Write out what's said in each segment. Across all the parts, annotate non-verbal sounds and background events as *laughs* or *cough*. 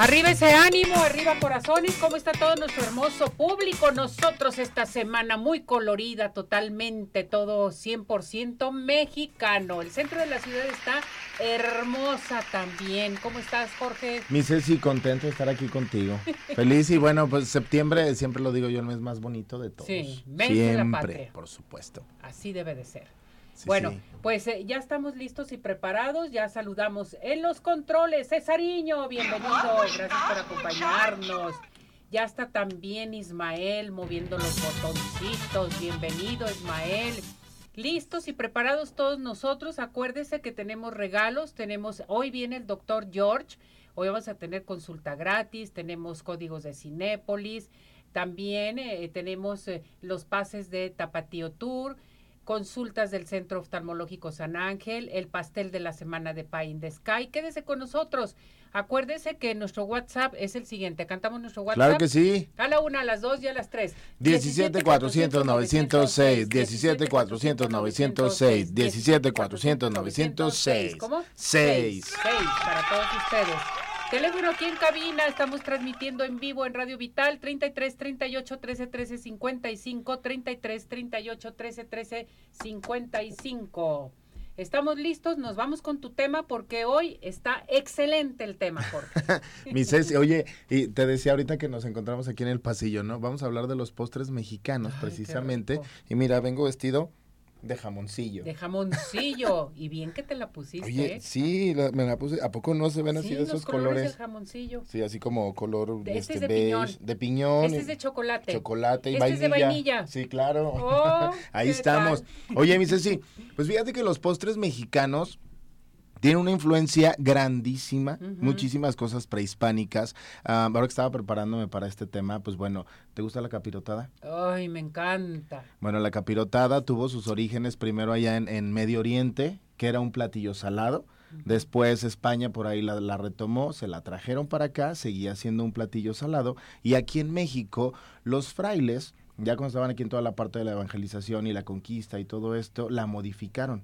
Arriba ese ánimo, arriba corazones, ¿cómo está todo nuestro hermoso público? Nosotros esta semana muy colorida, totalmente, todo 100% mexicano. El centro de la ciudad está hermosa también. ¿Cómo estás, Jorge? Mi Ceci, contento de estar aquí contigo. *laughs* Feliz y bueno, pues septiembre, siempre lo digo yo, el mes más bonito de todos. Sí, mes siempre, de la patria. por supuesto. Así debe de ser bueno, pues eh, ya estamos listos y preparados, ya saludamos en los controles. Cesariño, bienvenido, gracias por acompañarnos. Ya está también Ismael moviendo los botoncitos. Bienvenido, Ismael. Listos y preparados todos nosotros. Acuérdese que tenemos regalos. Tenemos, hoy viene el doctor George. Hoy vamos a tener consulta gratis. Tenemos códigos de Cinépolis. También eh, tenemos eh, los pases de Tapatío Tour consultas del Centro Oftalmológico San Ángel, el pastel de la semana de Pie in the Sky. Quédese con nosotros. Acuérdese que nuestro WhatsApp es el siguiente. Cantamos nuestro WhatsApp. Claro que sí. A la una, a las dos y a las tres. 17 400 906. 17 400 906. 17 400 906. ¿Cómo? 6. 6 para todos ustedes. Teléfono aquí en cabina, estamos transmitiendo en vivo en Radio Vital 33 38 13 13 55 33 38 13 13 55. Estamos listos, nos vamos con tu tema porque hoy está excelente el tema, Jorge. *laughs* Mi Ceci, oye, y te decía ahorita que nos encontramos aquí en el pasillo, ¿no? Vamos a hablar de los postres mexicanos precisamente. Y mira, vengo vestido de jamoncillo. De jamoncillo. y bien que te la pusiste. Oye, sí, me la puse. ¿A poco no se ven así de esos colores? de jamoncillo. Sí, así como color de este, este de piñón. De piñón. Este es de chocolate. Chocolate y este vainilla. Es de vainilla. Sí, claro. Oh, *laughs* Ahí estamos. Oye, mi Ceci, pues fíjate que los postres mexicanos tiene una influencia grandísima, muchísimas cosas prehispánicas. Ah, ahora que estaba preparándome para este tema, pues bueno, ¿te gusta la capirotada? Ay, me encanta. Bueno, la capirotada tuvo sus orígenes primero allá en, Medio Oriente, que era un platillo salado. Después España por ahí la, la, retomó, se la trajeron para acá, seguía siendo un platillo salado. Y aquí en México, los frailes ya cuando estaban aquí en toda la parte de la evangelización y la conquista y todo esto, la modificaron.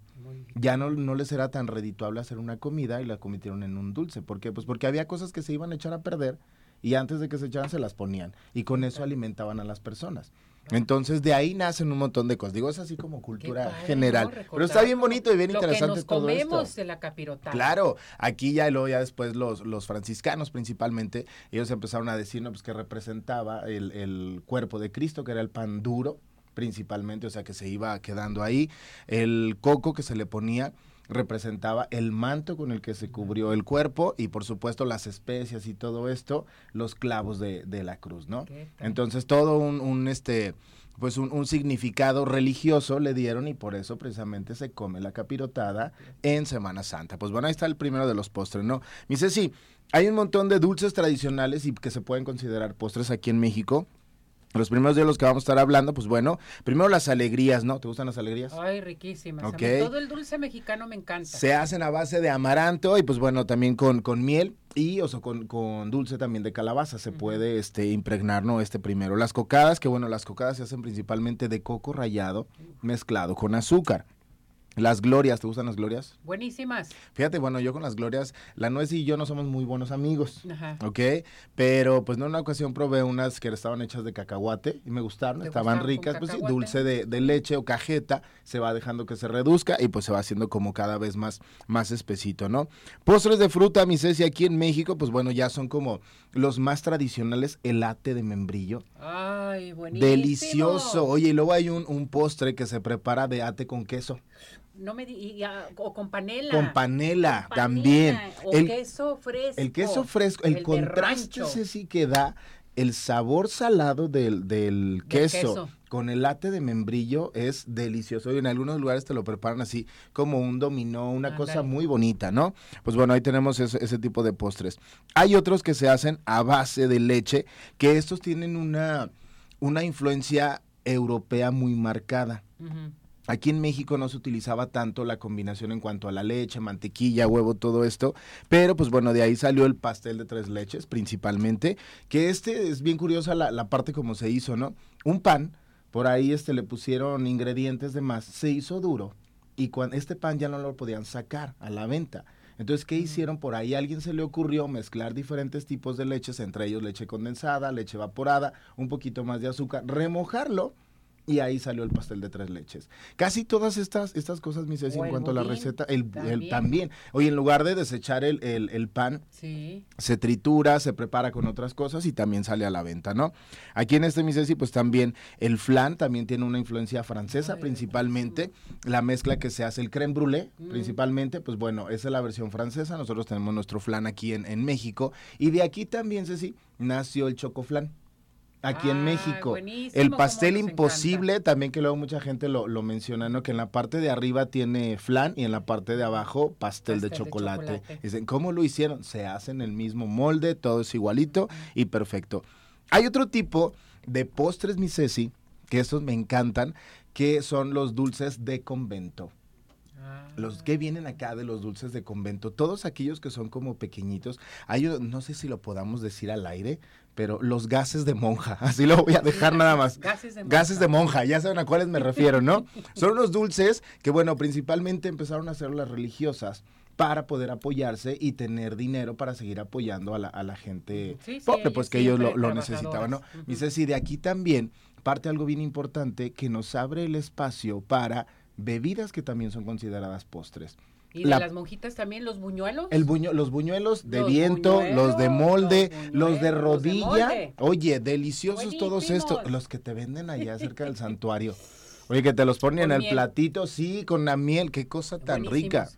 Ya no, no les era tan redituable hacer una comida y la convirtieron en un dulce. ¿Por qué? Pues porque había cosas que se iban a echar a perder y antes de que se echaran se las ponían y con eso alimentaban a las personas. Entonces de ahí nacen un montón de cosas. Digo, es así como cultura general. Pero está bien bonito y bien interesante que nos todo comemos de la capirotada. Claro, aquí ya luego ya después los, los franciscanos principalmente, ellos empezaron a decir, no, pues que representaba el, el cuerpo de Cristo, que era el pan duro principalmente, o sea que se iba quedando ahí, el coco que se le ponía representaba el manto con el que se cubrió el cuerpo y por supuesto las especias y todo esto, los clavos de, de la cruz, ¿no? Entonces todo un, un este pues un, significado religioso le dieron y por eso precisamente se come la capirotada en Semana Santa. Pues bueno, ahí está el primero de los postres, ¿no? Me dice, sí, hay un montón de dulces tradicionales y que se pueden considerar postres aquí en México. Los primeros de los que vamos a estar hablando, pues bueno, primero las alegrías, ¿no? ¿Te gustan las alegrías? Ay, riquísimas. todo el dulce mexicano me encanta. Se hacen a base de amaranto y pues bueno, también con, con miel y o sea, con, con, dulce también de calabaza se puede este impregnar, ¿no? Este primero. Las cocadas, que bueno, las cocadas se hacen principalmente de coco rallado mezclado con azúcar. Las glorias, ¿te gustan las glorias? Buenísimas. Fíjate, bueno, yo con las glorias, la nuez y yo no somos muy buenos amigos, Ajá. ¿ok? Pero pues no en una ocasión probé unas que estaban hechas de cacahuate y me gustaron, estaban ricas, pues sí, dulce de, de, leche o cajeta, se va dejando que se reduzca y pues se va haciendo como cada vez más, más espesito, ¿no? Postres de fruta, mi Ceci, aquí en México, pues bueno, ya son como los más tradicionales, el ate de membrillo. Ay, buenísimo. Delicioso. Oye, y luego hay un, un postre que se prepara de ate con queso no me o con panela. Con panela, también. O el queso fresco. El queso fresco, el, contraste ese sí que da el sabor salado del, del, queso, con el late de membrillo es delicioso. Y en algunos lugares te lo preparan así como un dominó, una cosa muy bonita, ¿no? Pues bueno, ahí tenemos ese, ese, tipo de postres. Hay otros que se hacen a base de leche, que estos tienen una, una influencia europea muy marcada. Aquí en México no se utilizaba tanto la combinación en cuanto a la leche, mantequilla, huevo, todo esto, pero pues bueno, de ahí salió el pastel de tres leches principalmente, que este es bien curiosa la, la parte como se hizo, ¿no? Un pan, por ahí este le pusieron ingredientes de más, se hizo duro y cuando este pan ya no lo podían sacar a la venta. Entonces, ¿qué hicieron? Por ahí a alguien se le ocurrió mezclar diferentes tipos de leches, entre ellos leche condensada, leche evaporada, un poquito más de azúcar, remojarlo y ahí salió el pastel de tres leches. Casi todas estas, estas cosas, mi Ceci, en cuanto a la receta, el también. Oye, en lugar de desechar el, el, pan, se tritura, se prepara con otras cosas y también sale a la venta, ¿no? Aquí en este, mi Ceci, pues también el flan también tiene una influencia francesa, principalmente. La mezcla que se hace, el creme brûlée, mm. principalmente, pues bueno, esa es la versión francesa. Nosotros tenemos nuestro flan aquí en, en México. Y de aquí también, Ceci, nació el chocoflan aquí en México. El pastel imposible, también que luego mucha gente lo, menciona, ¿no? Que en la parte de arriba tiene flan y en la parte de abajo pastel, de, chocolate. Dicen, ¿cómo lo hicieron? Se hacen el mismo molde, todo es igualito y perfecto. Hay otro tipo de postres, mi Ceci, que estos me encantan, que son los dulces de convento. Ah. Los que vienen acá de los dulces de convento, todos aquellos que son como pequeñitos, hay, no sé si lo podamos decir al aire, pero los gases de monja, *laughs* así lo voy a dejar nada más. Gases de monja. Gases de monja, ya saben a cuáles me refiero, ¿no? *laughs* Son unos dulces que, bueno, principalmente empezaron a hacer las religiosas para poder apoyarse y tener dinero para seguir apoyando a la, gente pobre, pues que ellos lo, necesitaban, ¿no? Dice, sí, de aquí también parte algo bien importante que nos abre el espacio para bebidas que también son consideradas postres. ¿Y de las monjitas también los buñuelos? El buño, los buñuelos de viento, los de molde, los, de rodilla. Oye, deliciosos todos estos. Los que te venden allá cerca del *laughs* santuario. Oye, que te los ponen en el platito, sí, con la miel. Qué cosa tan rica.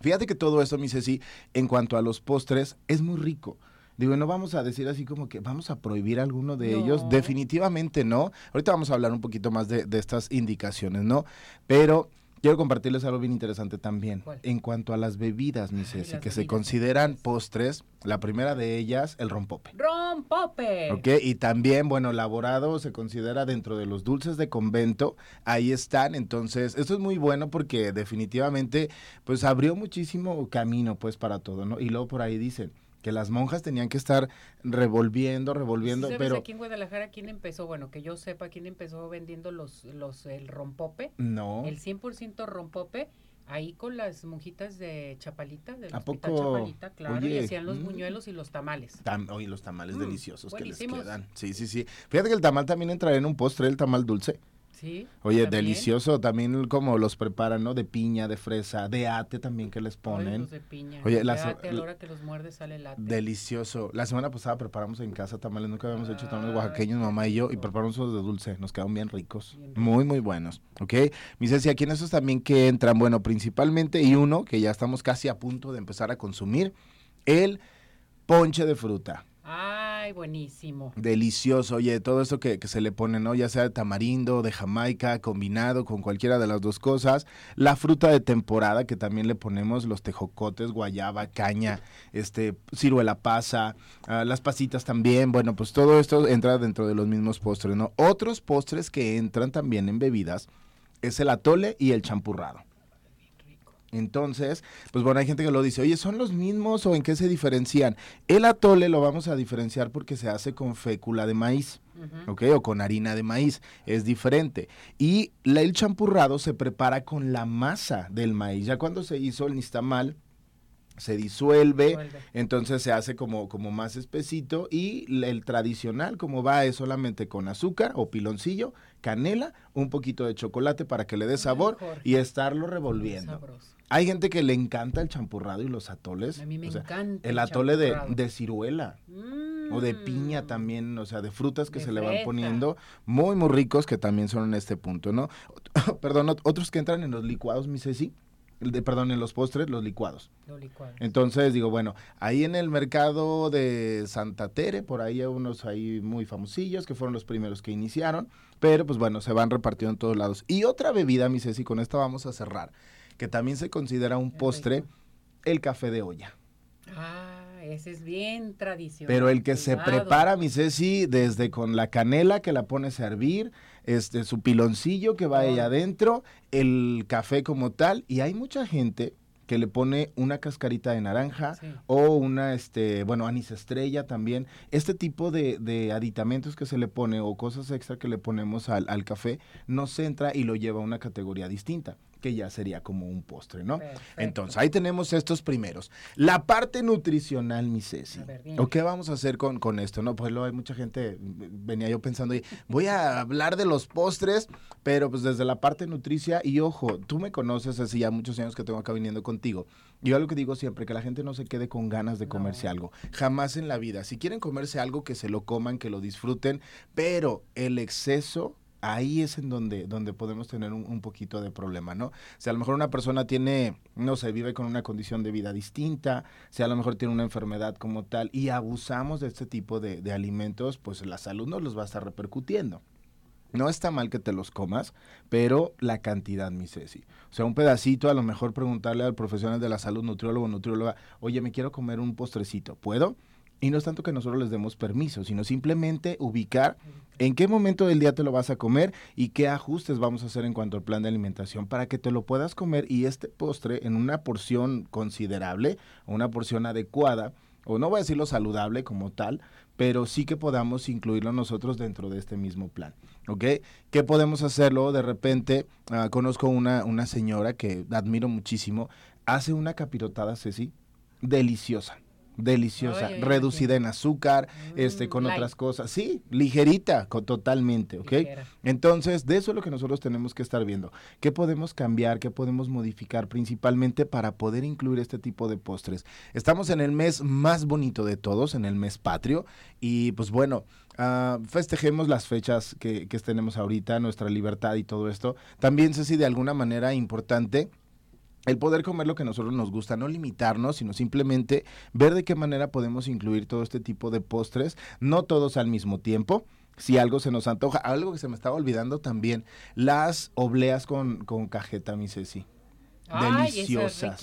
Fíjate que todo eso, mi Ceci, en cuanto a los postres, es muy rico. Digo, no vamos a decir así como que vamos a prohibir alguno de ellos. Definitivamente no. Ahorita vamos a hablar un poquito más de, de estas indicaciones, ¿no? Pero Quiero compartirles algo bien interesante también. En cuanto a las bebidas, mi Ceci, que se consideran postres, la primera de ellas, el rompope. ¡Rompope! Ok, y también, bueno, elaborado se considera dentro de los dulces de convento. Ahí están, entonces, esto es muy bueno porque definitivamente, pues abrió muchísimo camino, pues, para todo, ¿no? Y luego por ahí dicen, que las monjas tenían que estar revolviendo, revolviendo, ¿Sabes pero aquí en Guadalajara quién empezó, bueno, que yo sepa quién empezó vendiendo los los el rompope? No. El 100% rompope ahí con las monjitas de Chapalita, del ¿A poco? Chapalita, claro, y hacían los mm. buñuelos y los tamales. oye, los tamales mm, deliciosos que les quedan. Sí, sí, sí. Fíjate que el tamal también entraría en un postre, el tamal dulce. Sí. Oye, delicioso también como los preparan, ¿no? De piña, de fresa, de ate también que les ponen. de piña. Oye, la ate, a la hora que los muerdes sale el ate. Delicioso. La semana pasada preparamos en casa tamales, nunca habíamos hecho tamales oaxaqueños, mamá y yo, y preparamos esos de dulce, nos quedaron bien ricos. muy, muy buenos, ¿ok? Mi Ceci, aquí en esos también que entran, bueno, principalmente, y uno que ya estamos casi a punto de empezar a consumir, el ponche de fruta. Ay, buenísimo. Delicioso. Oye, todo eso que, se le pone, ¿no? Ya sea de tamarindo, de jamaica, combinado con cualquiera de las dos cosas. La fruta de temporada, que también le ponemos los tejocotes, guayaba, caña, este, ciruela pasa, ah, las pasitas también. Bueno, pues todo esto entra dentro de los mismos postres, ¿no? Otros postres que entran también en bebidas es el atole y el champurrado. Entonces, pues bueno, hay gente que lo dice, oye, ¿son los mismos o en qué se diferencian? El atole lo vamos a diferenciar porque se hace con fécula de maíz. ¿ok? O con harina de maíz, es diferente. Y el champurrado se prepara con la masa del maíz. Ya cuando se hizo el nistamal, se disuelve, entonces se hace como, como más espesito y el tradicional como va es solamente con azúcar o piloncillo, canela, un poquito de chocolate para que le dé sabor y estarlo revolviendo. Hay gente que le encanta el champurrado y los atoles. A mí me encanta. El, atole de, ciruela. O de piña mm. también, o sea, de frutas que se le van poniendo, muy, muy ricos que también son en este punto, ¿no? *laughs* Perdón, otros que entran en los licuados, mi Ceci, de, perdón, en los postres, los licuados. Los licuados. Entonces, digo, bueno, ahí en el mercado de Santa Tere, por ahí hay unos ahí muy famosillos que fueron los primeros que iniciaron, pero pues bueno, se van repartiendo en todos lados. Y otra bebida, mi Ceci, con esta vamos a cerrar que también se considera un postre, el café de olla. Ah, ese es bien tradicional. Pero el que se prepara, mi Ceci, desde con la canela que la pones a hervir, este, su piloncillo que va ahí adentro, el café como tal, y hay mucha gente que le pone una cascarita de naranja o una, este, bueno, anís estrella también. Este tipo de, de, aditamentos que se le pone o cosas extra que le ponemos al, al café nos entra y lo lleva a una categoría distinta que ya sería como un postre, ¿no? Entonces, ahí tenemos estos primeros. La parte nutricional, mi Ceci. ¿O qué vamos a hacer con, con esto? No, pues lo, hay mucha gente, venía yo pensando, voy a hablar de los postres, pero pues desde la parte nutricia, y ojo, tú me conoces así ya muchos años que tengo acá viniendo contigo. Yo lo que digo siempre, que la gente no se quede con ganas de comerse algo. Jamás en la vida. Si quieren comerse algo, que se lo coman, que lo disfruten, pero el exceso ahí es en donde, donde podemos tener un, poquito de problema, ¿no? Si a lo mejor una persona tiene, no sé, vive con una condición de vida distinta, si a lo mejor tiene una enfermedad como tal y abusamos de este tipo de, alimentos, pues la salud no los va a estar repercutiendo. No está mal que te los comas, pero la cantidad, mi Ceci. O sea, un pedacito, a lo mejor preguntarle al profesional de la salud, nutriólogo nutrióloga, oye, me quiero comer un postrecito, ¿puedo? Y no es tanto que nosotros les demos permiso, sino simplemente ubicar en qué momento del día te lo vas a comer y qué ajustes vamos a hacer en cuanto al plan de alimentación para que te lo puedas comer y este postre en una porción considerable, una porción adecuada, o no voy a decirlo saludable como tal, pero sí que podamos incluirlo nosotros dentro de este mismo plan. ¿Ok? ¿Qué podemos hacerlo? De repente, ah, conozco una, una señora que admiro muchísimo, hace una capirotada, Ceci, deliciosa deliciosa, reducida en azúcar, este, mm, con otras cosas, sí, ligerita, totalmente, ¿ok? Entonces, de eso es lo que nosotros tenemos que estar viendo. ¿Qué podemos cambiar, qué podemos modificar principalmente para poder incluir este tipo de postres? Estamos en el mes más bonito de todos, en el mes patrio, y pues bueno, uh, festejemos las fechas que, que tenemos ahorita, nuestra libertad y todo esto. También sé si de alguna manera importante el poder comer lo que a nosotros nos gusta, no limitarnos, sino simplemente ver de qué manera podemos incluir todo este tipo de postres, no todos al mismo tiempo. Si algo se nos antoja, algo que se me estaba olvidando también, las obleas con, con cajeta, mi Ceci deliciosas.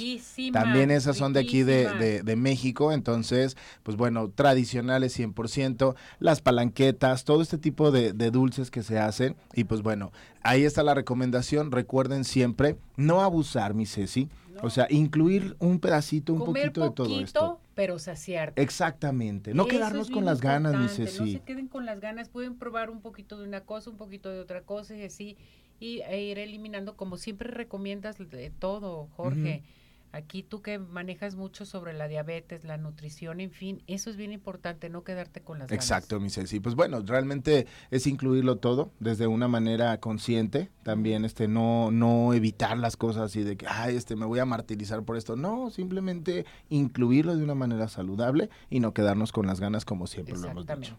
También esas son de aquí de, de, México, entonces, pues bueno, tradicionales 100%, las palanquetas, todo este tipo de, de, dulces que se hacen. Y pues bueno, ahí está la recomendación. Recuerden siempre no abusar, mi Ceci. O sea, incluir un pedacito, un poquito de todo esto. Pero saciar. Exactamente. No quedarnos con las ganas, mi Ceci. No se queden con las ganas, pueden probar un poquito de una cosa, un poquito de otra cosa y así y, e ir eliminando, como siempre recomiendas de todo, Jorge. Aquí tú que manejas mucho sobre la diabetes, la nutrición, en fin, eso es bien importante, no quedarte con las Exacto, mi Ceci. Pues bueno, realmente es incluirlo todo desde una manera consciente, también este no no evitar las cosas y de que ay, este me voy a martirizar por esto. No, simplemente incluirlo de una manera saludable y no quedarnos con las ganas como siempre lo hemos dicho.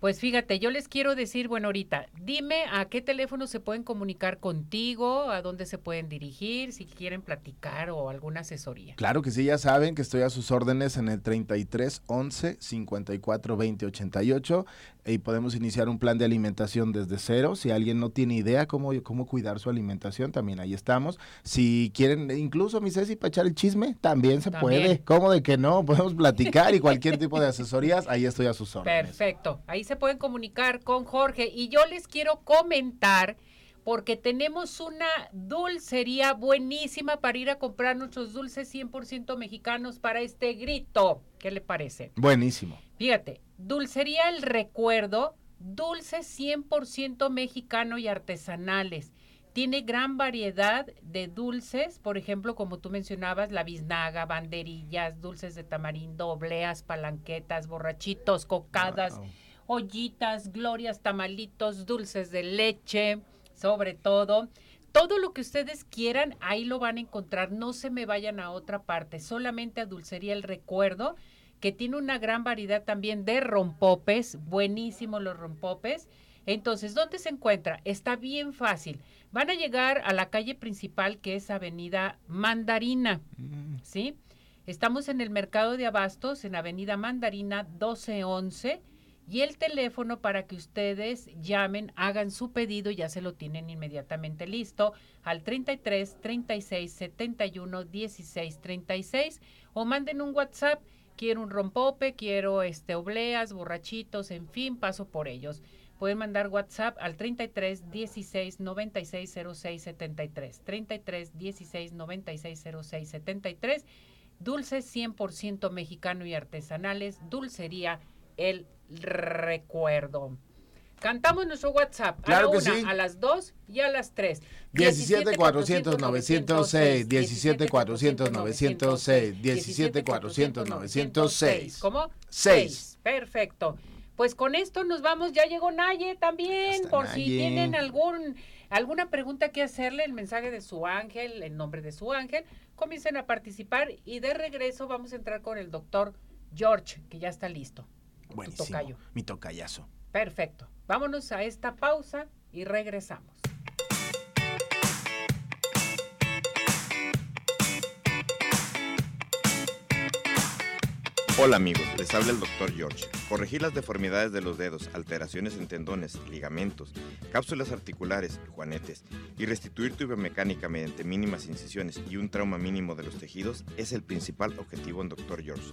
Pues fíjate, yo les quiero decir, bueno, ahorita, dime a qué teléfono se pueden comunicar contigo, a dónde se pueden dirigir, si quieren platicar o alguna asesoría. Claro que sí, ya saben que estoy a sus órdenes en el 33 11 54 20 88 y podemos iniciar un plan de alimentación desde cero. Si alguien no tiene idea cómo, cómo cuidar su alimentación, también ahí estamos. Si quieren, incluso mi Ceci, para echar el chisme, también se puede. ¿Cómo de que no? Podemos platicar y cualquier tipo de asesorías, ahí estoy a sus órdenes. Perfecto, ahí se pueden comunicar con Jorge. Y yo les quiero comentar porque tenemos una dulcería buenísima para ir a comprar nuestros dulces 100% mexicanos para este grito. ¿Qué le parece? Buenísimo. Fíjate, Dulcería El Recuerdo, dulces 100% mexicano y artesanales. Tiene gran variedad de dulces, por ejemplo, como tú mencionabas, la biznaga, banderillas, dulces de tamarindo, obleas, palanquetas, borrachitos, cocadas, ollitas, glorias, tamalitos, dulces de leche, sobre todo. Todo lo que ustedes quieran, ahí lo van a encontrar. No se me vayan a otra parte, solamente a Dulcería El Recuerdo que tiene una gran variedad también de rompopes, buenísimos los rompopes. Entonces, ¿dónde se encuentra? Está bien fácil. Van a llegar a la calle principal que es Avenida Mandarina, mm. ¿sí? Estamos en el mercado de abastos en Avenida Mandarina 1211 y el teléfono para que ustedes llamen, hagan su pedido, ya se lo tienen inmediatamente listo al 33 36 71 16 36 o manden un WhatsApp quiero un rompope, quiero este obleas, borrachitos, en fin, paso por ellos. Pueden mandar WhatsApp al 33 16 96 06 73. 33 16 96 06 73. Dulces 100% mexicano y artesanales. Dulcería El Recuerdo. Cantamos nuestro WhatsApp a la una, a las dos y a las tres. 17 400 906, 17 400 906, 17 400 906. ¿Cómo? 6. Perfecto. Pues con esto nos vamos, ya llegó Naye también, por si tienen algún alguna pregunta que hacerle, el mensaje de su ángel, el nombre de su ángel, comiencen a participar y de regreso vamos a entrar con el doctor George, que ya está listo. Buenísimo. Tocayo. Mi tocayazo. Perfecto. Vámonos a esta pausa y regresamos. Hola amigos, les habla el Dr. George. Corregir las deformidades de los dedos, alteraciones en tendones, ligamentos, cápsulas articulares, juanetes y restituir tu biomecánica mediante mínimas incisiones y un trauma mínimo de los tejidos es el principal objetivo en Dr. George.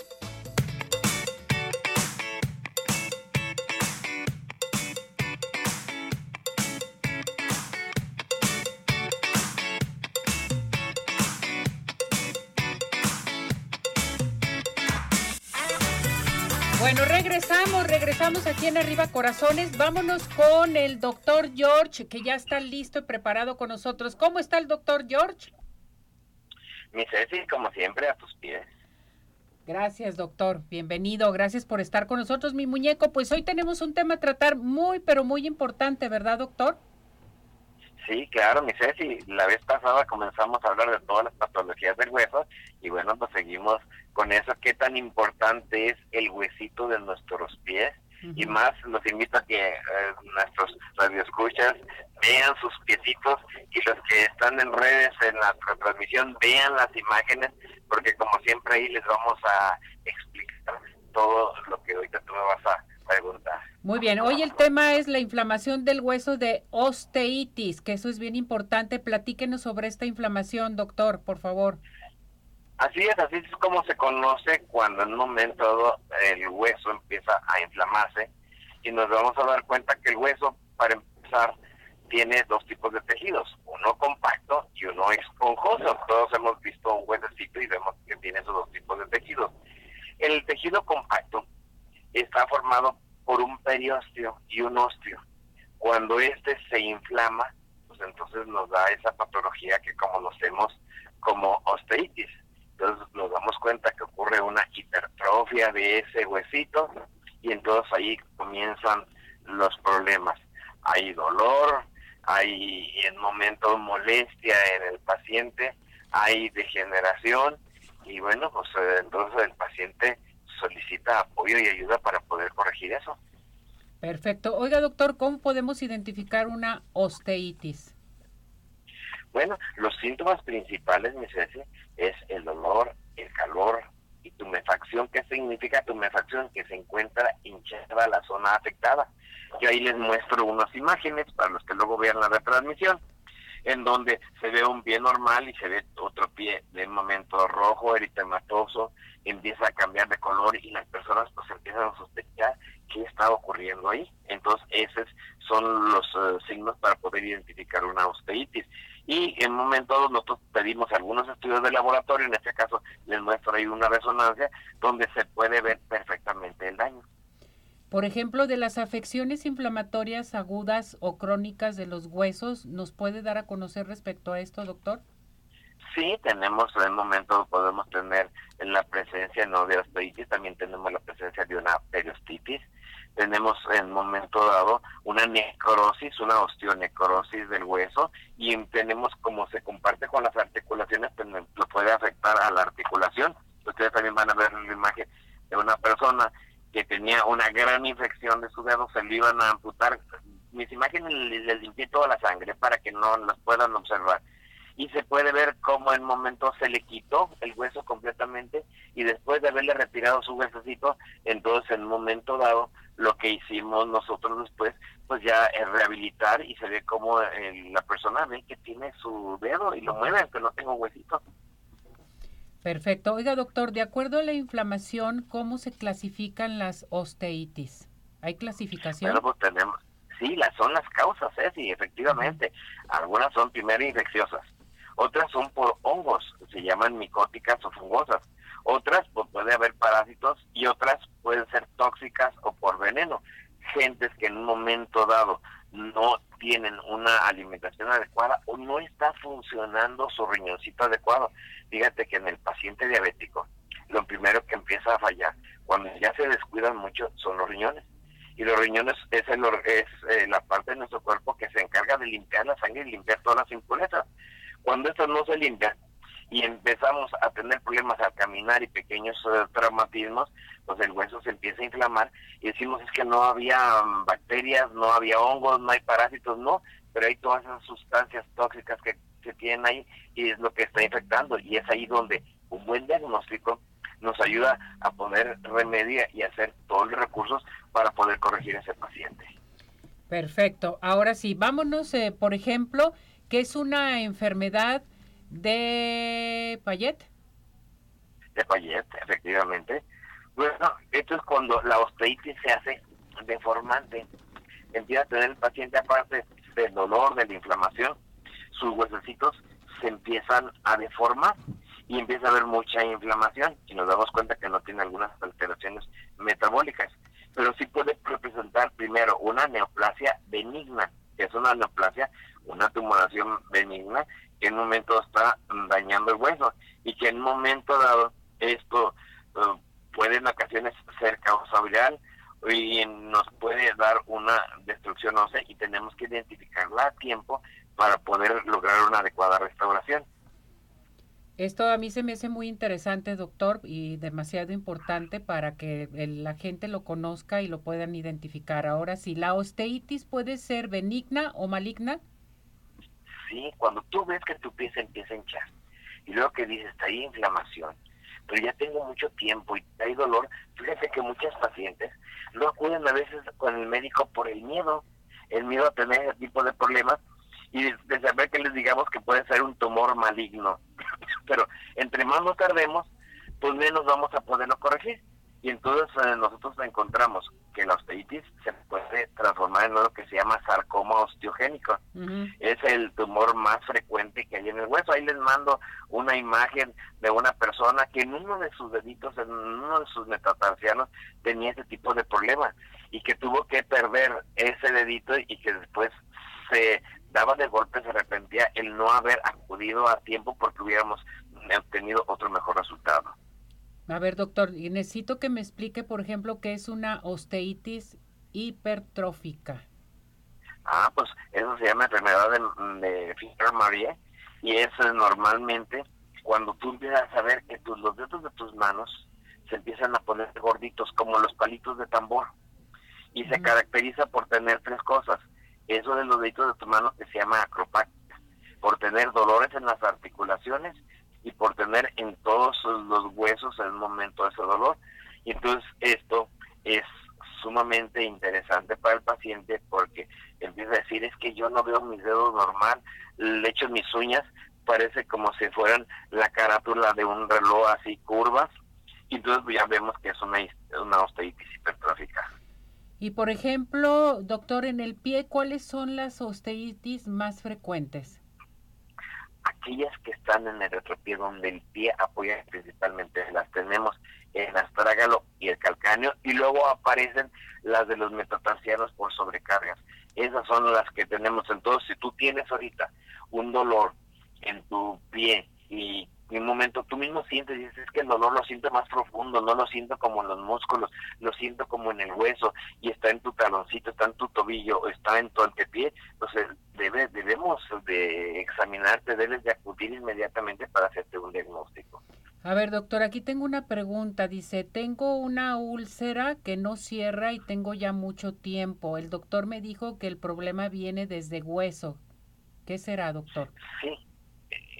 Bueno, regresamos, regresamos aquí en Arriba Corazones. Vámonos con el doctor George, que ya está listo y preparado con nosotros. ¿Cómo está el doctor George? Mi Ceci, como siempre, a tus pies. Gracias, doctor. Bienvenido. Gracias por estar con nosotros, mi muñeco. Pues hoy tenemos un tema a tratar muy, pero muy importante, ¿verdad, doctor? Sí, claro, mi Ceci. La vez pasada comenzamos a hablar de todas las patologías del hueso y bueno, pues seguimos con eso, qué tan importante es el huesito de nuestros pies. Y más los invito a que eh, nuestros radioescuchas vean sus piecitos y los que están en redes en la transmisión vean las imágenes porque como siempre ahí les vamos a explicar todo lo que ahorita tú me vas a preguntar. Muy bien, hoy el tema es la inflamación del hueso de osteitis, que eso es bien importante. Platíquenos sobre esta inflamación, doctor, por favor. Así es, así es como se conoce cuando en un momento el hueso empieza a inflamarse y nos vamos a dar cuenta que el hueso, para empezar, tiene dos tipos de tejidos, uno compacto y uno esponjoso. Todos hemos visto un huesecito y vemos que tiene esos dos tipos de tejidos. El tejido compacto está formado por un periósteo y un osteo. Cuando este se inflama, pues entonces nos da esa patología que conocemos como osteitis. Entonces nos damos cuenta que ocurre una hipertrofia de ese huesito y entonces ahí comienzan los problemas. Hay dolor, hay en momentos molestia en el paciente, hay degeneración y bueno, pues eh, entonces el paciente solicita apoyo y ayuda para poder corregir eso. Perfecto. Oiga, doctor, ¿cómo podemos identificar una osteitis? Bueno, los síntomas principales, mi Ceci, es el dolor, el calor y tumefacción. ¿Qué significa tumefacción? Que se encuentra hinchada la zona afectada. Yo ahí les muestro unas imágenes para los que luego vean la retransmisión en donde se ve un pie normal y se ve otro pie de momento rojo, eritematoso, empieza a cambiar de color y las personas pues empiezan a sospechar qué está ocurriendo ahí. Entonces esos son los eh, signos para poder identificar una osteitis. Y en un momento nosotros pedimos algunos estudios de laboratorio, en este caso les muestro ahí una resonancia donde se puede ver perfectamente el daño. Por ejemplo, de las afecciones inflamatorias agudas o crónicas de los huesos, ¿nos puede dar a conocer respecto a esto, doctor? Sí, tenemos en el momento, podemos tener la presencia no de osteitis, también tenemos la presencia de una periostitis, tenemos en un momento dado una necrosis, una osteonecrosis del hueso y tenemos como se comparte con las articulaciones, pues lo puede afectar a la articulación. Ustedes también van a ver la imagen de una persona que tenía una gran infección de su dedo, se le iban a amputar. Mis imágenes les limpié toda la sangre para que no las puedan observar. Y se puede ver cómo en momento se le quitó el hueso completamente y después de haberle retirado su huesecito, entonces en un momento dado lo que hicimos nosotros después, pues ya es rehabilitar y se ve como la persona ve que tiene su dedo y lo mueve aunque no tengo huesito. Perfecto. Oiga, doctor, de acuerdo a la inflamación, ¿cómo se clasifican las osteitis? ¿Hay clasificación? Bueno, pues tenemos, sí, las son las causas, ¿eh? sí, efectivamente. Algunas son primero infecciosas, otras son por hongos, se llaman micóticas o fungosas. Otras, pues puede haber parásitos y otras pueden ser tóxicas o por veneno. Gentes que en un momento dado no tienen una alimentación adecuada o no está funcionando su riñoncito adecuado. Fíjate que en el paciente diabético, lo primero que empieza a fallar, cuando ya se descuidan mucho, son los riñones. Y los riñones es, el, es eh, la parte de nuestro cuerpo que se encarga de limpiar la sangre y limpiar todas las impurezas. Cuando estas no se limpian, y empezamos a tener problemas al caminar y pequeños eh, traumatismos, pues el hueso se empieza a inflamar y decimos es que no había mm, bacterias, no había hongos, no hay parásitos, no, pero hay todas esas sustancias tóxicas que se tienen ahí y es lo que está infectando y es ahí donde un buen diagnóstico nos ayuda a poner remedio y hacer todos los recursos para poder corregir a ese paciente. Perfecto. Ahora sí, vámonos, eh, por ejemplo, que es una enfermedad de Payet. De Payet, efectivamente. Bueno, esto es cuando la osteitis se hace deformante. Empieza a tener el paciente, aparte del dolor, de la inflamación, sus huesecitos se empiezan a deformar y empieza a haber mucha inflamación y nos damos cuenta que no tiene algunas alteraciones metabólicas. Pero sí puede representar primero una neoplasia benigna, que es una neoplasia, una tumoración benigna que en un momento está dañando el hueso y que en un momento dado esto eh, puede en ocasiones ser causabilidad y nos puede dar una destrucción ósea y tenemos que identificarla a tiempo para poder lograr una adecuada restauración. Esto a mí se me hace muy interesante, doctor, y demasiado importante para que la gente lo conozca y lo puedan identificar. Ahora, si la osteitis puede ser benigna o maligna. Sí, cuando tú ves que tu pie se empieza a hinchar y luego que dices, está ahí inflamación, pero ya tengo mucho tiempo y hay dolor, fíjate que muchas pacientes no acuden a veces con el médico por el miedo, el miedo a tener ese tipo de problemas y de, saber que les digamos que puede ser un tumor maligno. *laughs* pero entre más nos tardemos, pues menos vamos a poderlo corregir. Y entonces eh, nosotros encontramos que la osteitis se puede transformar en lo que se llama sarcoma osteogénico. Es el tumor más frecuente que hay en el hueso. Ahí les mando una imagen de una persona que en uno de sus deditos, en uno de sus metatarsianos, tenía ese tipo de problema. y que tuvo que perder ese dedito y que después se daba de golpe, se arrepentía el no haber acudido a tiempo porque hubiéramos obtenido otro mejor resultado. A ver, doctor, necesito que me explique, por ejemplo, qué es una osteitis hipertrófica. Ah, pues eso se llama enfermedad de, de María y eso es normalmente cuando tú empiezas a ver que tus, los dedos de tus manos se empiezan a poner gorditos como los palitos de tambor y se caracteriza por tener tres cosas. Eso de los deditos de tus manos que se llama acropatia, por tener dolores en las articulaciones y por tener en todos los huesos el momento de ese dolor. Y entonces esto es sumamente interesante para el paciente porque empieza a decir es que yo no veo mis dedos normal, le echo mis uñas, parece como si fueran la carátula de un reloj así curvas, y entonces ya vemos que es una, una osteitis hipertrófica. Y por ejemplo, doctor, en el pie, ¿cuáles son las osteitis más frecuentes? Aquellas que están en el retropié donde el pie apoya principalmente, las tenemos en el astrágalo y el calcáneo, y luego aparecen las de los metatarsianos por sobrecargas. Esas son las que tenemos. Entonces, si tú tienes ahorita un dolor en tu pie y en un momento tú mismo sientes, dices, es que el dolor lo siento más profundo, no lo siento como en los músculos, lo siento como en el hueso y está en tu taloncito, está en tu tobillo, está en tu antepié, entonces debe, debemos de examinarte, debes de acudir inmediatamente para hacerte un diagnóstico. A ver, doctor, aquí tengo una pregunta. Dice, tengo una úlcera que no cierra y tengo ya mucho tiempo. El doctor me dijo que el problema viene desde hueso. ¿Qué será, doctor? Sí,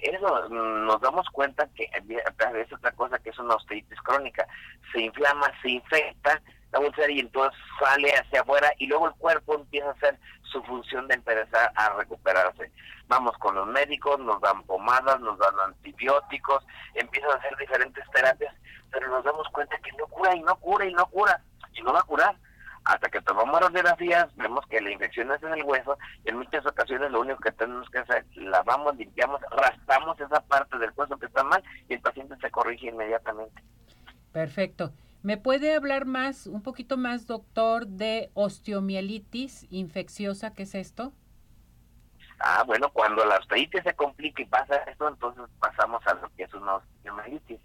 eso nos damos cuenta que es otra cosa que es una osteitis crónica. Se inflama, se infecta la úlcera y entonces sale hacia afuera y luego el cuerpo empieza a hacer su función de empezar a recuperarse. Vamos con los médicos, nos dan pomadas, nos dan antibióticos, empiezan a hacer diferentes terapias, pero nos damos cuenta que no cura y no cura y no cura y no va a curar hasta que tomamos radiografías, vemos que la infección es en el hueso y en muchas ocasiones lo único que tenemos que hacer, lavamos, limpiamos, raspamos esa parte del hueso que está mal y el paciente se corrige inmediatamente. Perfecto. ¿Me puede hablar más, un poquito más, doctor, de osteomielitis infecciosa? ¿Qué es esto? Ah, bueno, cuando la osteitis se complica y pasa esto, entonces pasamos a lo que es una osteomielitis.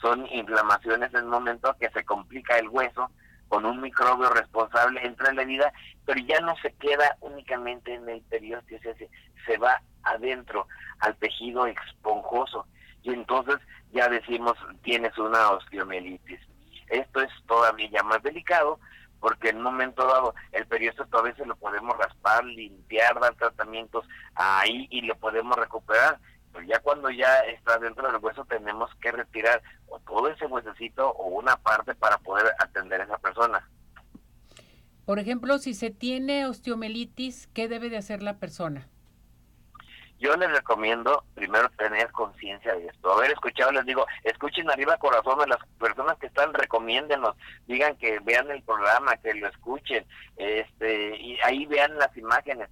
Son inflamaciones en el momento que se complica el hueso, con un microbio responsable entra en la vida, pero ya no se queda únicamente en el periósteo, se, se va adentro al tejido esponjoso y entonces ya decimos tienes una osteomielitis. Esto es todavía ya más delicado porque en un momento dado el periósteo todavía se lo podemos raspar, limpiar, dar tratamientos ahí y lo podemos recuperar, ya cuando ya está dentro del hueso tenemos que retirar o todo ese huesecito o una parte para poder atender a esa persona. Por ejemplo, si se tiene osteomelitis, ¿qué debe de hacer la persona? Yo les recomiendo primero tener conciencia de esto. Haber escuchado, les digo, escuchen arriba corazón a las personas que están, recomiéndenos, digan que vean el programa, que lo escuchen, este, y ahí vean las imágenes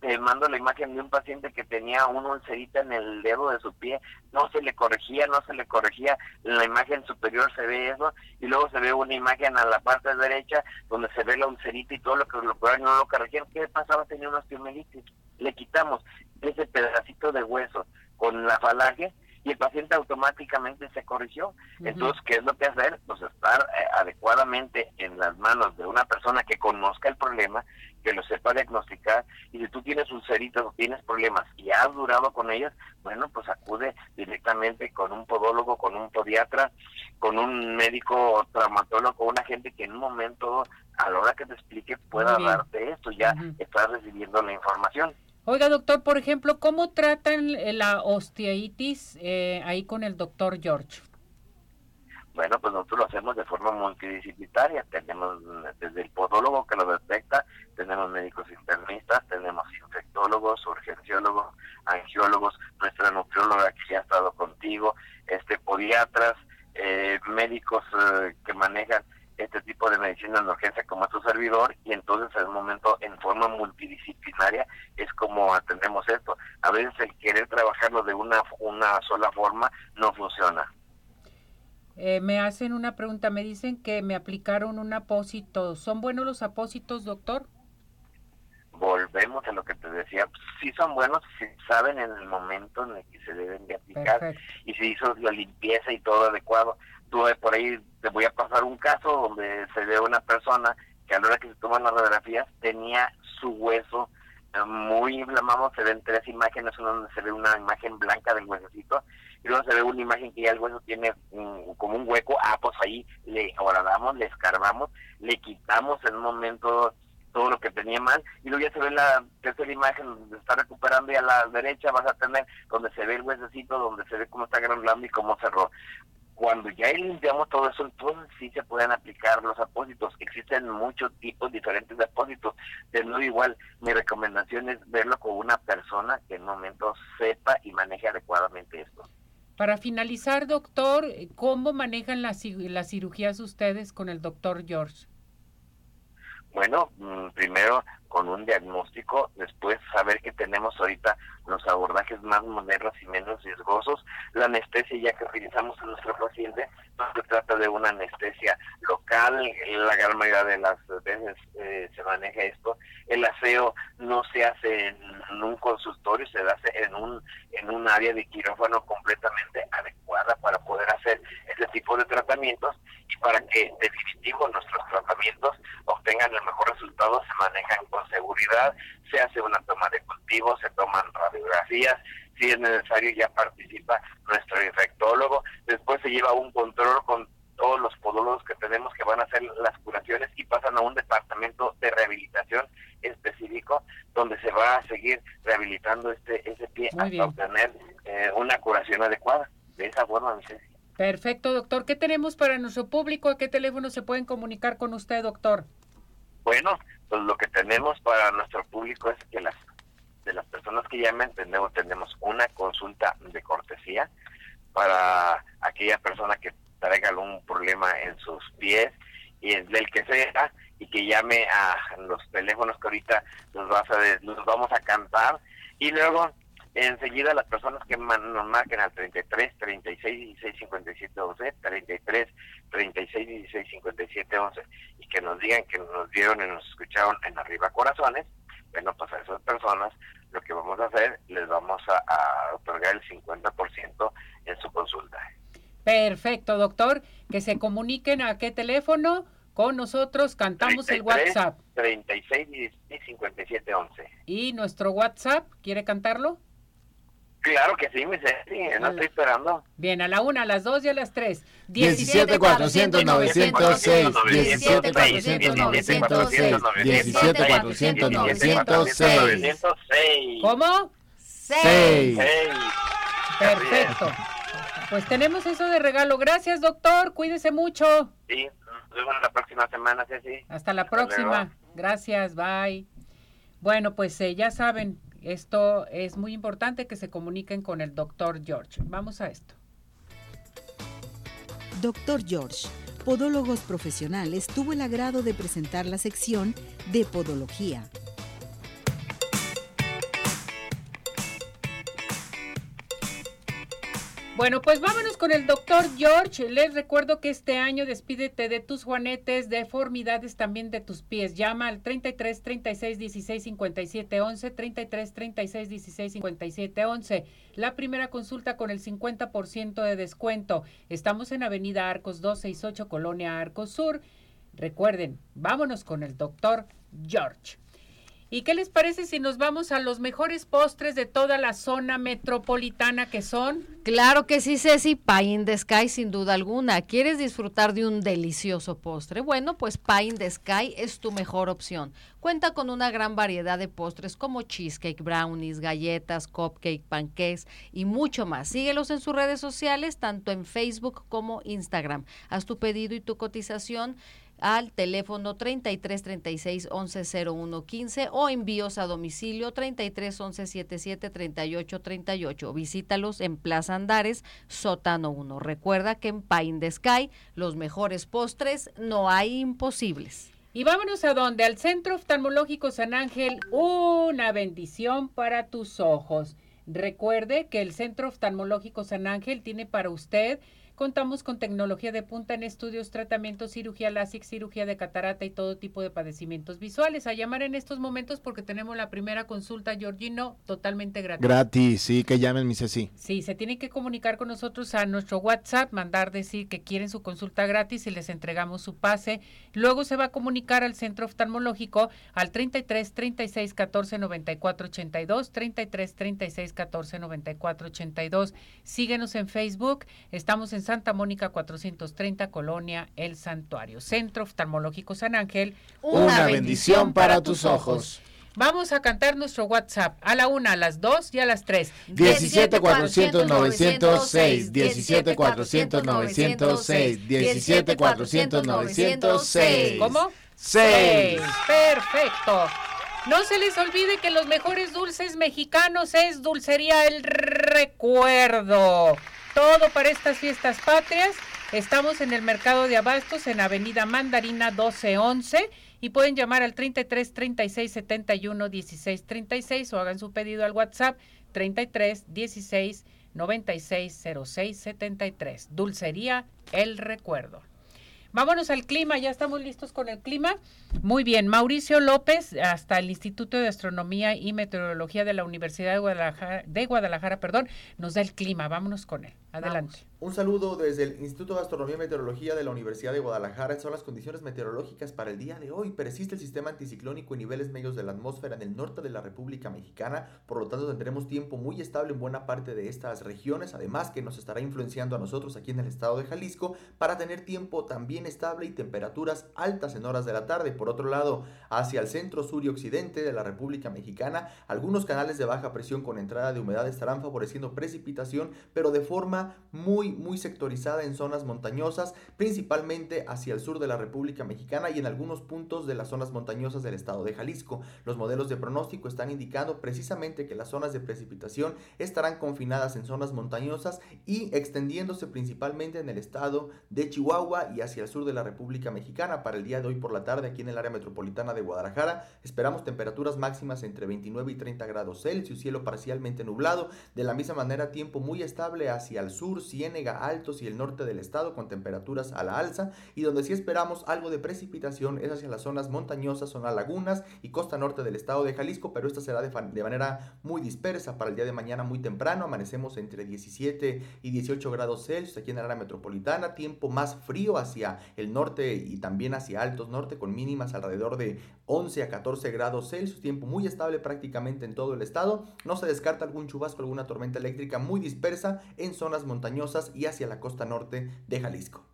te mando la imagen de un paciente que tenía una ulcerita en el dedo de su pie, no se le corregía, no se le corregía, en la imagen superior se ve eso, y luego se ve una imagen a la parte derecha donde se ve la ulcerita y todo lo que lo no lo corregían. ¿Qué pasaba? Tenía una osteomelitis. Le quitamos ese pedacito de hueso con la falange y el paciente automáticamente se corrigió. Entonces, ¿qué es lo que hacer? Pues estar eh, adecuadamente en las manos de una persona que conozca el problema, que lo sepa diagnosticar, y si tú tienes ulceritas o tienes problemas y has durado con ellas, bueno, pues acude directamente con un podólogo, con un podiatra, con un médico traumatólogo, una gente que en un momento, a la hora que te explique, pueda darte esto, ya estás recibiendo la información. Oiga, doctor, por ejemplo, ¿cómo tratan la osteitis eh, ahí con el doctor George? Bueno, pues nosotros lo hacemos de forma multidisciplinaria. Tenemos desde el podólogo que lo detecta, tenemos médicos internistas, tenemos infectólogos, urgenciólogos, angiólogos, nuestra nutrióloga que ya ha estado contigo, este podiatras, eh, médicos eh, que manejan este tipo de medicina de urgencia como tu servidor y entonces en un momento en forma multidisciplinaria es como atendemos esto. A veces el querer trabajarlo de una, una sola forma no funciona. Eh, me hacen una pregunta, me dicen que me aplicaron un apósito. ¿Son buenos los apósitos, doctor? Volvemos a lo que te decía, sí son buenos si saben en el momento en el que se deben de aplicar y si hizo la limpieza y todo adecuado. Tuve por ahí, te voy a pasar un caso donde se ve una persona que a la hora que se toman las radiografías tenía su hueso eh, muy inflamado, se ven tres imágenes, una donde se ve una imagen blanca del huesecito y luego se ve una imagen que ya el hueso tiene como un hueco, ah, pues ahí le horadamos, le escarbamos, le quitamos en un momento todo lo que tenía mal y luego ya se ve la tercera imagen donde está recuperando y a la derecha vas a tener donde se ve el huesecito, donde se ve cómo está granulando y cómo cerró cuando ya limpiamos todo eso, entonces sí se pueden aplicar los apósitos. Existen muchos tipos diferentes de apósitos. De nuevo, igual, mi recomendación es verlo con una persona que en un momento sepa y maneje adecuadamente esto. Para finalizar, doctor, ¿cómo manejan las, las cirugías ustedes con el doctor George? Bueno, mm, primero con un diagnóstico, después saber que tenemos ahorita los abordajes más modernos y menos riesgosos. La anestesia ya que utilizamos en nuestro paciente no se trata de una anestesia local, la gran mayoría de las veces eh, se maneja esto. El aseo no se hace en, un consultorio, se hace en un, en un área de quirófano completamente adecuada para poder hacer este tipo de tratamientos y para que definitivo nuestros tratamientos obtengan el mejor resultado se manejan con seguridad, se hace una toma de cultivo, se toman radiografías, si es necesario ya participa nuestro infectólogo, después se lleva un control con todos los podólogos que tenemos que van a hacer las curaciones y pasan a un departamento de rehabilitación específico donde se va a seguir rehabilitando este ese pie hasta obtener eh, una curación adecuada. De esa forma, mi Perfecto, doctor. ¿Qué tenemos para nuestro público? ¿A qué teléfono se pueden comunicar con usted, doctor? Bueno, pues lo que tenemos para nuestro público es que las de las personas que llamen tenemos, tenemos una consulta de cortesía para aquella persona que traiga algún problema en sus pies y del que sea y que llame a los teléfonos que ahorita nos, vas a, nos vamos a cantar. Y luego enseguida las personas que nos marquen al 33 36 16 57 11 33 36 16 57 11 y que nos digan que nos vieron y nos escucharon en Arriba Corazones bueno pues a esas personas lo que vamos a hacer les vamos a, otorgar el 50% en su consulta. Perfecto doctor. Que se comuniquen a qué teléfono. Con nosotros cantamos el WhatsApp. 36 16 57 11 y nuestro WhatsApp quiere cantarlo Claro que sí, mi Ceci, no estoy esperando. Bien, a la una, a las dos y a las tres. 17 400 906 17 400 906 17 400 906 ¿Cómo? 6 Perfecto. Pues tenemos eso de regalo. Gracias, doctor. Cuídese mucho. Sí, nos vemos la próxima semana, Ceci. Hasta la próxima. Gracias, bye. Bueno, pues eh, ya saben, esto es muy importante que se comuniquen con el doctor George. Vamos a esto. Doctor George, Podólogos Profesionales, tuvo el agrado de presentar la sección de Podología Bueno, pues vámonos con el doctor George. Les recuerdo que este año despídete de tus juanetes, deformidades también de tus pies. Llama al 33 36 16 57 11, 33 36 16 57 11. La primera consulta con el 50% de descuento. Estamos en Avenida Arcos 268, Colonia Arcos Sur. Recuerden, vámonos con el doctor George. ¿Y qué les parece si nos vamos a los mejores postres de toda la zona metropolitana que son? Claro que sí, Ceci, Pie in the Sky sin duda alguna. ¿Quieres disfrutar de un delicioso postre? Bueno, pues Pie in the Sky es tu mejor opción. Cuenta con una gran variedad de postres como cheesecake, brownies, galletas, cupcake, pancakes y mucho más. Síguelos en sus redes sociales, tanto en Facebook como Instagram. Haz tu pedido y tu cotización al teléfono 33 36 11 01 15 o envíos a domicilio 33 11 77 38 38. Visítalos en Plaza Andares, sótano 1. Recuerda que en Pine the Sky los mejores postres no hay imposibles. Y vámonos a donde, al Centro Oftalmológico San Ángel, una bendición para tus ojos. Recuerde que el Centro Oftalmológico San Ángel tiene para usted Contamos con tecnología de punta en estudios, tratamientos, cirugía láser, cirugía de catarata y todo tipo de padecimientos visuales. A llamar en estos momentos porque tenemos la primera consulta, Georgino, totalmente gratis. Gratis, sí, que llamen, mi Ceci. Sí, se tienen que comunicar con nosotros a nuestro WhatsApp, mandar decir que quieren su consulta gratis y les entregamos su pase. Luego se va a comunicar al centro oftalmológico al 33 36 14 94 82, 33 36 14 94 82. Síguenos en Facebook, estamos en Santa Mónica 430, Colonia El Santuario. Centro Oftalmológico San Ángel. Una, bendición, para tus ojos. Vamos a cantar nuestro WhatsApp a la una, a las dos y a las tres. 17 400 906, 17 400 906, 17 400 906. ¿Cómo? 6. Perfecto. No se les olvide que los mejores dulces mexicanos es Dulcería El Recuerdo. Todo para estas fiestas patrias. Estamos en el mercado de abastos en Avenida Mandarina 1211 y pueden llamar al 33 36 71 16 36 o hagan su pedido al WhatsApp 33 16 96 06 73. Dulcería El Recuerdo. Vámonos al clima, ya estamos listos con el clima. Muy bien, Mauricio López, hasta el Instituto de Astronomía y Meteorología de la Universidad de Guadalajara, de Guadalajara perdón, nos da el clima. Vámonos con él. Adelante. Un saludo desde el Instituto de Astronomía y Meteorología de la Universidad de Guadalajara. Estas son las condiciones meteorológicas para el día de hoy. Persiste el sistema anticiclónico en niveles medios de la atmósfera en el norte de la República Mexicana. Por lo tanto, tendremos tiempo muy estable en buena parte de estas regiones. Además, que nos estará influenciando a nosotros aquí en el estado de Jalisco para tener tiempo también estable y temperaturas altas en horas de la tarde. Por otro lado, hacia el centro, sur y occidente de la República Mexicana, algunos canales de baja presión con entrada de humedad estarán favoreciendo precipitación, pero de forma muy, muy sectorizada en zonas montañosas, principalmente hacia el sur de la República Mexicana y en algunos puntos de las zonas montañosas del estado de Jalisco. Los modelos de pronóstico están indicando precisamente que las zonas de precipitación estarán confinadas en zonas montañosas y extendiéndose principalmente en el estado de Chihuahua y hacia el sur de la República Mexicana. Para el día de hoy por la tarde aquí en el área metropolitana de Guadalajara esperamos temperaturas máximas entre 29 y 30 grados Celsius, cielo parcialmente nublado, de la misma manera tiempo muy estable hacia el sur, Ciénega, Altos y el norte del estado con temperaturas a la alza y donde sí esperamos algo de precipitación es hacia las zonas montañosas, zona lagunas y costa norte del estado de Jalisco, pero esta será de, de manera muy dispersa para el día de mañana muy temprano, amanecemos entre 17 y 18 grados Celsius aquí en el área metropolitana, tiempo más frío hacia el norte y también hacia Altos Norte con mínimas alrededor de 11 a 14 grados Celsius, tiempo muy estable prácticamente en todo el estado, no se descarta algún chubasco, alguna tormenta eléctrica muy dispersa en zonas montañosas y hacia la costa norte de Jalisco.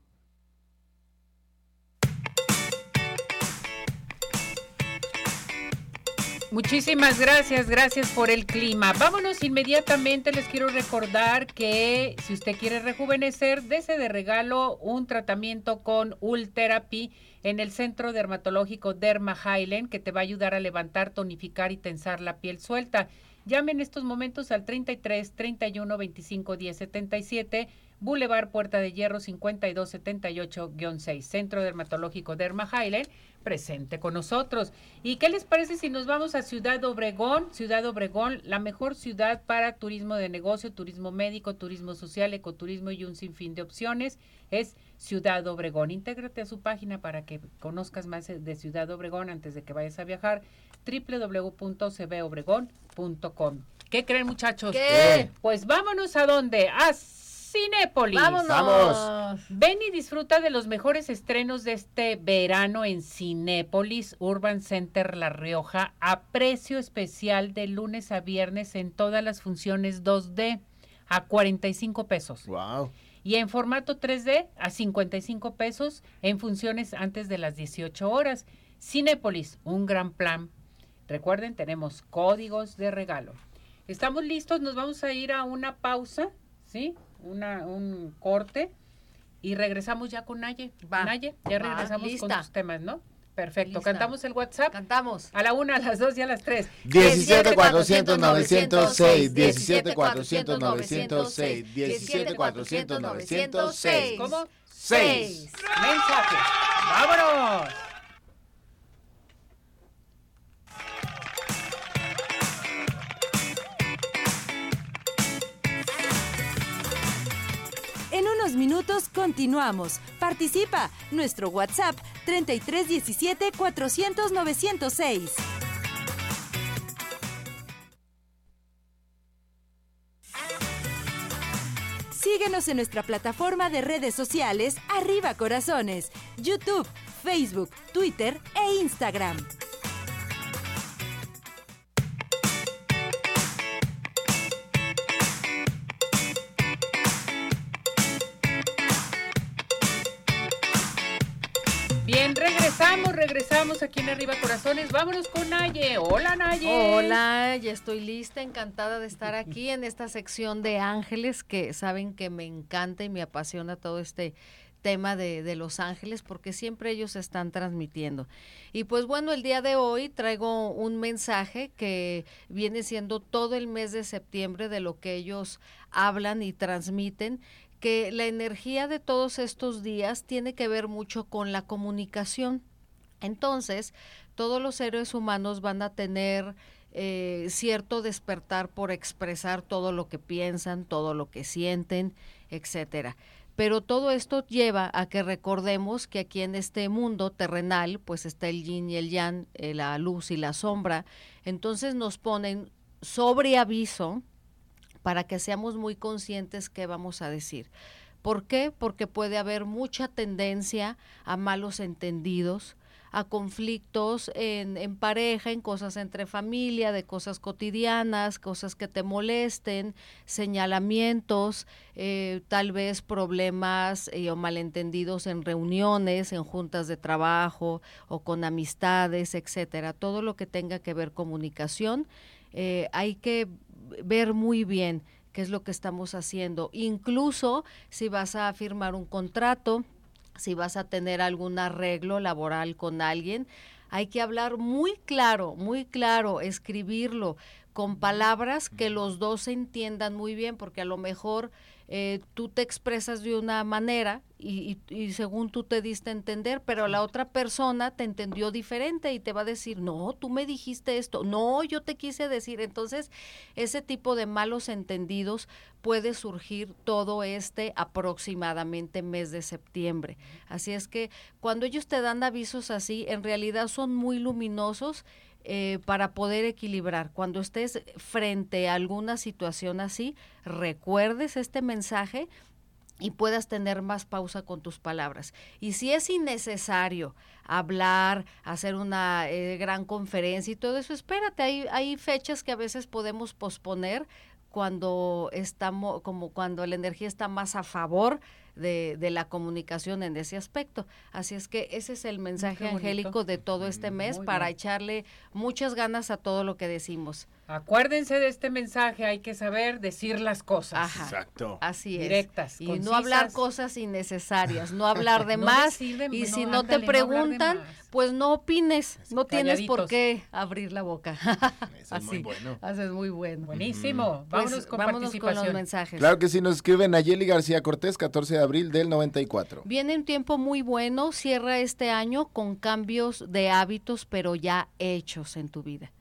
Muchísimas gracias, gracias por el clima. Vámonos inmediatamente, les quiero recordar que si usted quiere rejuvenecer, dese de regalo un tratamiento con Ultherapy en el Centro Dermatológico Derma Highland que te va a ayudar a levantar, tonificar y tensar la piel suelta. Llame en estos momentos al 33 31 25 10 77 Boulevard Puerta de Hierro 5278-6, Centro Dermatológico Derma Highland, presente con nosotros. ¿Y qué les parece si nos vamos a Ciudad Obregón? Ciudad Obregón, la mejor ciudad para turismo de negocio, turismo médico, turismo social, ecoturismo y un sinfín de opciones, es Ciudad Obregón. Intégrate a su página para que conozcas más de Ciudad Obregón antes de que vayas a viajar, www.cbobregón.com. ¿Qué creen muchachos? ¿Qué? Pues vámonos a dónde? A Cinépolis. Vámonos. Ven y disfruta de los mejores estrenos de este verano en Cinépolis Urban Center La Rioja a precio especial de lunes a viernes en todas las funciones 2D a 45 pesos. Wow. Y en formato 3D a 55 pesos en funciones antes de las 18 horas. Cinépolis, un gran plan. Recuerden, tenemos códigos de regalo. Estamos listos, nos vamos a ir a una pausa, ¿sí? una, un corte y regresamos ya con Naye. Va, Naye, ya va, regresamos con tus temas, ¿no? Perfecto. Lista. Cantamos el WhatsApp Cantamos. a la una, a las dos y a las tres. 17 400 906, 17 400 906, 17 400 906. ¿Cómo? Seis. Mensajes. ¡Vámonos! En unos unos minutos continuamos. Participa. Nuestro WhatsApp 3317 400 906. Síguenos en nuestra plataforma de redes sociales Arriba Corazones, YouTube, Facebook, Twitter e Instagram. Regresamos, regresamos aquí en Arriba Corazones. Vámonos con Naye. Hola, Naye. Hola, ya estoy lista, encantada de estar aquí en esta sección de ángeles que saben que me encanta y me apasiona todo este tema de, de, Los Ángeles porque siempre ellos están transmitiendo. Y pues bueno, el día de hoy traigo un mensaje que viene siendo todo el mes de septiembre de lo que ellos hablan y transmiten que la energía de todos estos días tiene que ver mucho con la comunicación. Entonces, todos los seres humanos van a tener eh, cierto despertar por expresar todo lo que piensan, todo lo que sienten, etcétera. Pero todo esto lleva a que recordemos que aquí en este mundo terrenal, pues está el yin y el yang, eh, la luz y la sombra. Entonces nos ponen sobre aviso para que seamos muy conscientes qué vamos a decir. ¿Por qué? Porque puede haber mucha tendencia a malos entendidos, a conflictos en, pareja, en cosas entre familia, de cosas cotidianas, cosas que te molesten, señalamientos, eh, tal vez problemas eh, o malentendidos en reuniones, en juntas de trabajo o con amistades, etcétera. Todo lo que tenga que ver comunicación, eh, hay que ver muy bien qué es lo que estamos haciendo. Incluso si vas a firmar un contrato, si vas a tener algún arreglo laboral con alguien, hay que hablar muy claro, muy claro, escribirlo con palabras que los dos se entiendan muy bien, porque a lo mejor eh, tú te expresas de una manera y, y, según tú te diste a entender, pero la otra persona te entendió diferente y te va a decir, no, tú me dijiste esto, no, yo te quise decir. Entonces, ese tipo de malos entendidos puede surgir todo este aproximadamente mes de septiembre. Así es que cuando ellos te dan avisos así, en realidad son muy luminosos eh, para poder equilibrar. Cuando estés frente a alguna situación así, recuerdes este mensaje y puedas tener más pausa con tus palabras. Y si es innecesario hablar, hacer una eh, gran conferencia y todo eso, espérate, hay, hay fechas que a veces podemos posponer cuando estamos, como cuando la energía está más a favor de, de, la comunicación en ese aspecto. Así es que ese es el mensaje angélico de todo este mm, mes para echarle muchas ganas a todo lo que decimos. Acuérdense de este mensaje, hay que saber decir las cosas. Exacto. Así es. Directas. Y no hablar cosas innecesarias, no *laughs* hablar de más. y si no, te preguntan, pues no opines, no tienes por qué abrir la boca. *laughs* Eso es muy bueno. Eso es muy bueno. Buenísimo. Vámonos, pues, con, vámonos con los mensajes. Claro que sí, nos escribe Nayeli García Cortés, 14 de abril del 94. Viene un tiempo muy bueno, cierra este año con cambios de hábitos, pero ya hechos en tu vida.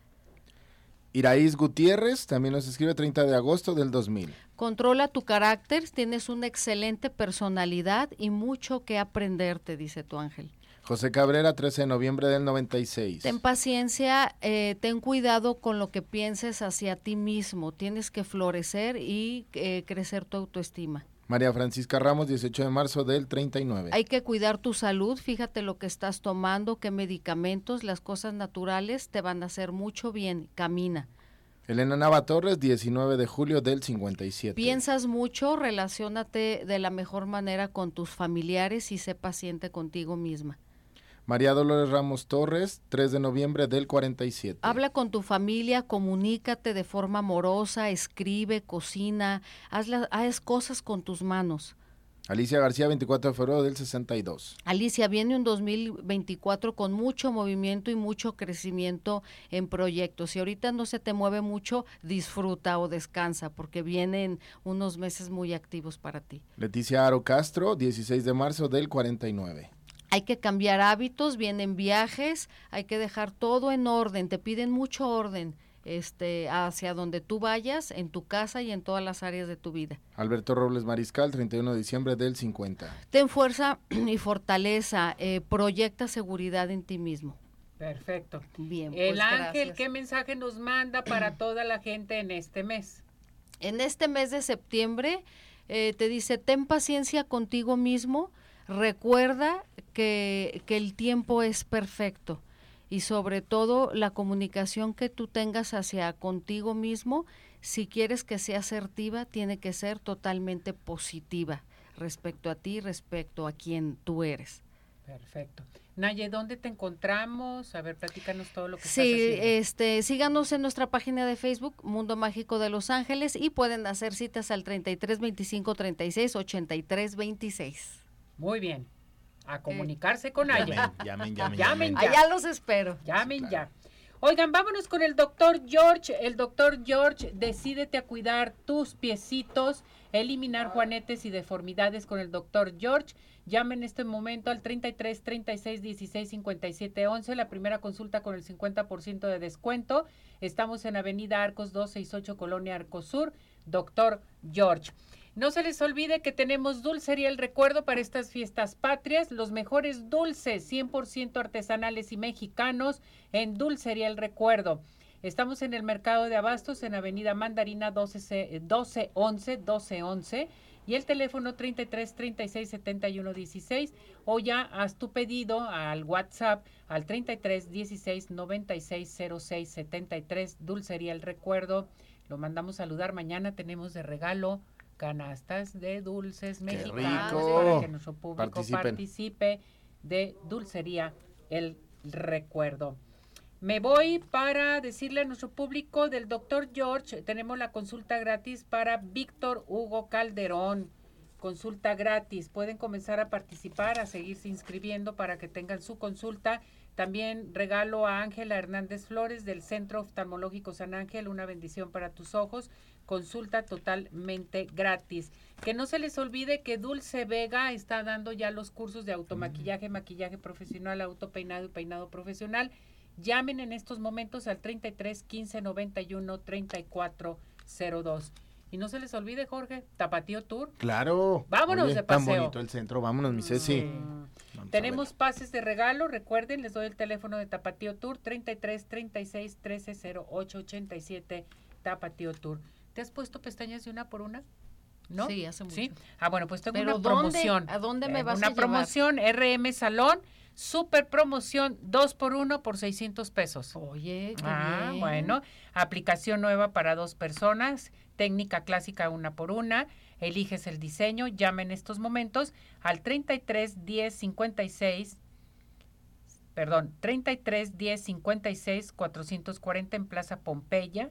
Iraíz Gutiérrez también nos escribe 30 de agosto del 2000. Controla tu carácter, tienes una excelente personalidad y mucho que aprender, dice tu ángel. José Cabrera, 13 de noviembre del 96. Ten paciencia, eh, ten cuidado con lo que pienses hacia ti mismo. Tienes que florecer y eh, crecer tu autoestima. María Francisca Ramos, 18 de marzo del 39. Hay que cuidar tu salud, fíjate lo que estás tomando, qué medicamentos, las cosas naturales te van a hacer mucho bien, camina. Elena Nava Torres, 19 de julio del 57. Piensas mucho, relacionate de la mejor manera con tus familiares y sé paciente contigo misma. María Dolores Ramos Torres, 3 de noviembre del 47. Habla con tu familia, comunícate de forma amorosa, escribe, cocina, haz, haz cosas con tus manos. Alicia García, 24 de febrero del 62. Alicia, viene un 2024 con mucho movimiento y mucho crecimiento en proyectos. Si ahorita no se te mueve mucho, disfruta o descansa, porque vienen unos meses muy activos para ti. Leticia Aro Castro, 16 de marzo del 49 hay que cambiar hábitos, vienen viajes, hay que dejar todo en orden, te piden mucho orden este, hacia donde tú vayas, en tu casa y en todas las áreas de tu vida. Alberto Robles Mariscal, 31 de diciembre del 50. Ten fuerza *clears throat* y fortaleza, eh, proyecta seguridad en ti mismo. Perfecto. Bien. El pues, ángel, ¿qué mensaje nos manda para *clears throat* toda la gente en este mes? En este mes de septiembre eh, te dice, ten paciencia contigo mismo, recuerda que, que el tiempo es perfecto y sobre todo la comunicación que tú tengas hacia contigo mismo, si quieres que sea asertiva, tiene que ser totalmente positiva respecto a ti, respecto a quien tú eres. Perfecto. Naye, ¿dónde te encontramos? A ver, platícanos todo lo que Sí, este, síganos en nuestra página de Facebook, Mundo Mágico de Los Ángeles, y pueden hacer citas al 33 25 36 83 26. Muy bien a comunicarse con alguien. Llamen, llamen, llamen. ya. Allá los espero. Llamen ya. Oigan, vámonos con el doctor George. El doctor George, decídete a cuidar tus piecitos, eliminar juanetes y deformidades con el doctor George. Llamen en este momento al 33 36 16 57 11, la primera consulta con el 50% de descuento. Estamos en Avenida Arcos 268, Colonia Arcosur. Doctor George. No se les olvide que tenemos Dulcería El Recuerdo para estas fiestas patrias, los mejores dulces 100% artesanales y mexicanos en Dulcería El Recuerdo. Estamos en el mercado de abastos en Avenida Mandarina 12, 1211 1211 y el teléfono 33 36 71 16 o ya haz tu pedido al WhatsApp al 33 16 96 06 73 Dulcería El Recuerdo. Lo mandamos saludar mañana tenemos de regalo canastas de dulces mexicanos para que nuestro público participe de Dulcería El Recuerdo. Me voy para decirle a nuestro público del doctor George, tenemos la consulta gratis para Víctor Hugo Calderón. Consulta gratis. Pueden comenzar a participar, a seguirse inscribiendo para que tengan su consulta. También regalo a Ángela Hernández Flores del Centro Oftalmológico San Ángel, una bendición para tus ojos consulta totalmente gratis. Que no se les olvide que Dulce Vega está dando ya los cursos de automaquillaje, maquillaje profesional, autopeinado y peinado profesional. Llamen en estos momentos al 33 15 91 34 02. Y no se les olvide, Jorge, Tapatío Tour. Claro. Vámonos de paseo. Tan bonito el centro, vámonos, mi Ceci. Tenemos pases de regalo, recuerden, les doy el teléfono de Tapatío Tour, 33 36 13 08 87, Tapatío Tour. ¿Te has puesto pestañas de una por una? ¿No? Sí, hace mucho. ¿Sí? Ah, bueno, pues tengo una promoción. ¿A dónde me vas a llevar? Una promoción RM Salón, super promoción, dos por uno por 600 pesos. Oye, qué Ah, bueno. Aplicación nueva para dos personas, técnica clásica una por una. Eliges el diseño, llama en estos momentos al 33 10 56 perdón, 33 10 56 440 en Plaza Pompeya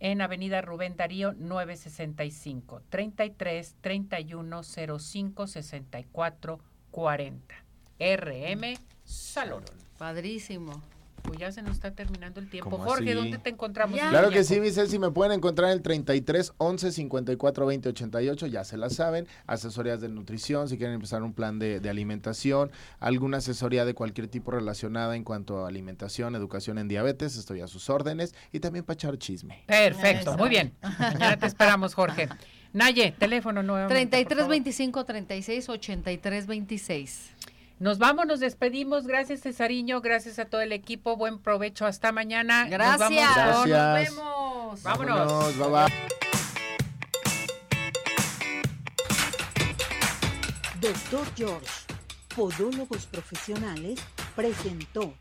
en Avenida Rubén Darío 965 33 31 05 64 40 RM Salón. Padrísimo. Pues ya se nos está terminando el tiempo. Jorge, ¿dónde te encontramos? Claro que sí, mi si me pueden encontrar en el 33 11 54 20 88, ya se la saben. Asesorías de nutrición, si quieren empezar un plan de, alimentación, alguna asesoría de cualquier tipo relacionada en cuanto a alimentación, educación en diabetes, estoy a sus órdenes y también para echar chisme. Perfecto, muy bien. Ya te esperamos, Jorge. Naye, teléfono nuevo. 33 25 36 83 26. Nos vamos, nos despedimos. Gracias, Cesariño. Gracias a todo el equipo. Buen provecho. Hasta mañana. Gracias. Nos, vemos. Vámonos. Vámonos. Doctor George, Podólogos Profesionales, presentó